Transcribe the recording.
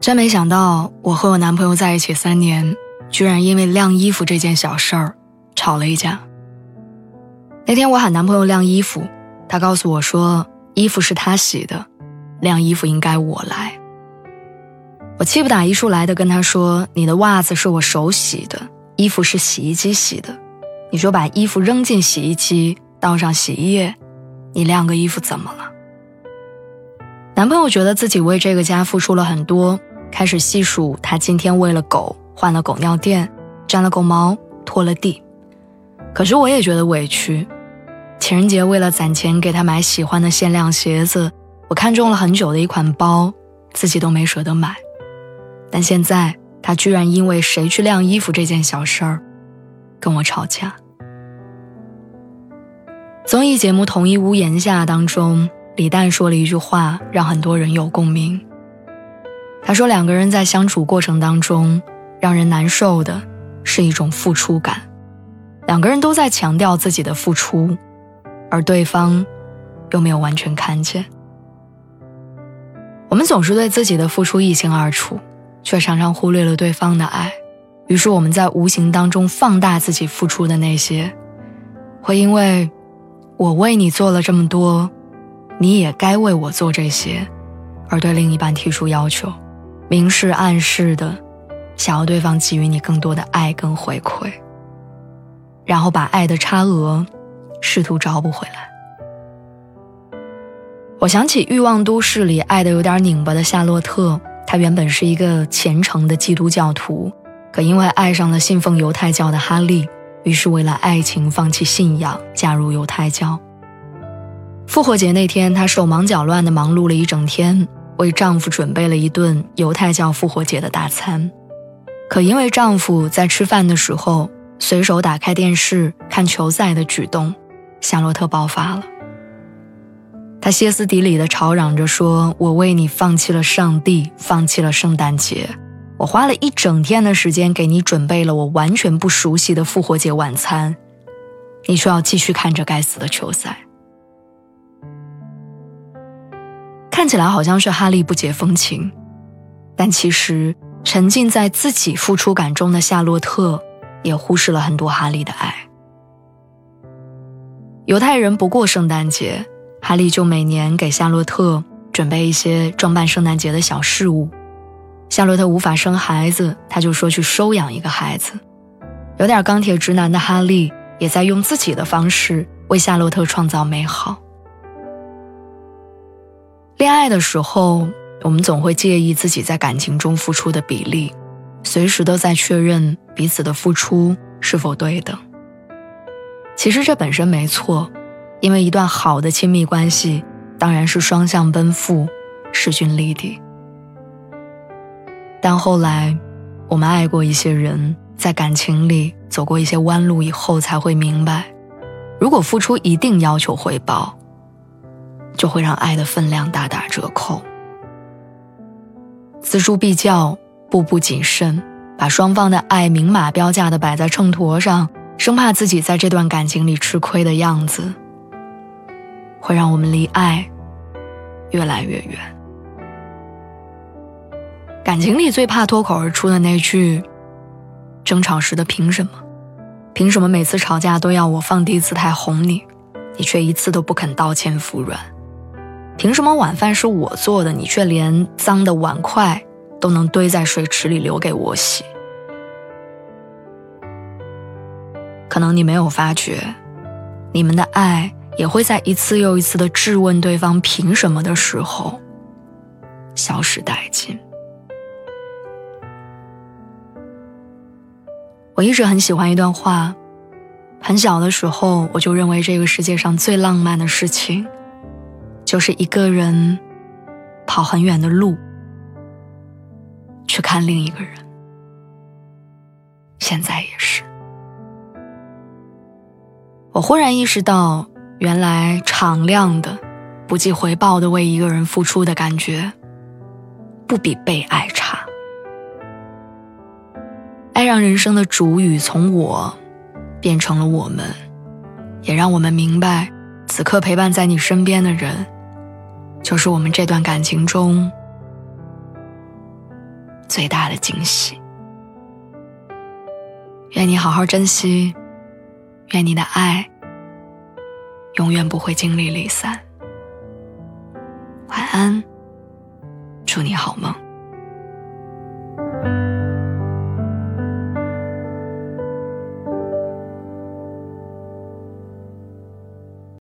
真没想到，我和我男朋友在一起三年，居然因为晾衣服这件小事儿吵了一架。那天我喊男朋友晾衣服，他告诉我说衣服是他洗的，晾衣服应该我来。我气不打一处来的跟他说：“你的袜子是我手洗的，衣服是洗衣机洗的，你说把衣服扔进洗衣机，倒上洗衣液，你晾个衣服怎么了？”男朋友觉得自己为这个家付出了很多。开始细数他今天喂了狗，换了狗尿垫，沾了狗毛，拖了地。可是我也觉得委屈。情人节为了攒钱给他买喜欢的限量鞋子，我看中了很久的一款包，自己都没舍得买。但现在他居然因为谁去晾衣服这件小事儿，跟我吵架。综艺节目《同一屋檐下》当中，李诞说了一句话，让很多人有共鸣。他说：“两个人在相处过程当中，让人难受的是一种付出感。两个人都在强调自己的付出，而对方又没有完全看见。我们总是对自己的付出一清二楚，却常常忽略了对方的爱。于是我们在无形当中放大自己付出的那些，会因为我为你做了这么多，你也该为我做这些，而对另一半提出要求。”明示暗示的，想要对方给予你更多的爱跟回馈，然后把爱的差额试图找补回来。我想起《欲望都市》里爱的有点拧巴的夏洛特，他原本是一个虔诚的基督教徒，可因为爱上了信奉犹太教的哈利，于是为了爱情放弃信仰，加入犹太教。复活节那天，她手忙脚乱地忙碌了一整天。为丈夫准备了一顿犹太教复活节的大餐，可因为丈夫在吃饭的时候随手打开电视看球赛的举动，夏洛特爆发了。她歇斯底里地吵嚷着说：“我为你放弃了上帝，放弃了圣诞节，我花了一整天的时间给你准备了我完全不熟悉的复活节晚餐，你却要继续看着该死的球赛。”看起来好像是哈利不解风情，但其实沉浸在自己付出感中的夏洛特，也忽视了很多哈利的爱。犹太人不过圣诞节，哈利就每年给夏洛特准备一些装扮圣诞节的小事物。夏洛特无法生孩子，他就说去收养一个孩子。有点钢铁直男的哈利，也在用自己的方式为夏洛特创造美好。恋爱的时候，我们总会介意自己在感情中付出的比例，随时都在确认彼此的付出是否对等。其实这本身没错，因为一段好的亲密关系当然是双向奔赴，势均力敌。但后来，我们爱过一些人，在感情里走过一些弯路以后，才会明白，如果付出一定要求回报。就会让爱的分量大打折扣。锱铢必较，步步谨慎，把双方的爱明码标价的摆在秤砣上，生怕自己在这段感情里吃亏的样子，会让我们离爱越来越远。感情里最怕脱口而出的那句：“争吵时的凭什么？凭什么每次吵架都要我放低姿态哄你，你却一次都不肯道歉服软？”凭什么晚饭是我做的，你却连脏的碗筷都能堆在水池里留给我洗？可能你没有发觉，你们的爱也会在一次又一次的质问对方凭什么的时候消失殆尽。我一直很喜欢一段话，很小的时候我就认为这个世界上最浪漫的事情。就是一个人跑很远的路去看另一个人。现在也是。我忽然意识到，原来敞亮的、不计回报的为一个人付出的感觉，不比被爱差。爱让人生的主语从我变成了我们，也让我们明白，此刻陪伴在你身边的人，就是我们这段感情中最大的惊喜。愿你好好珍惜。愿你的爱永远不会经历离散。晚安，祝你好梦。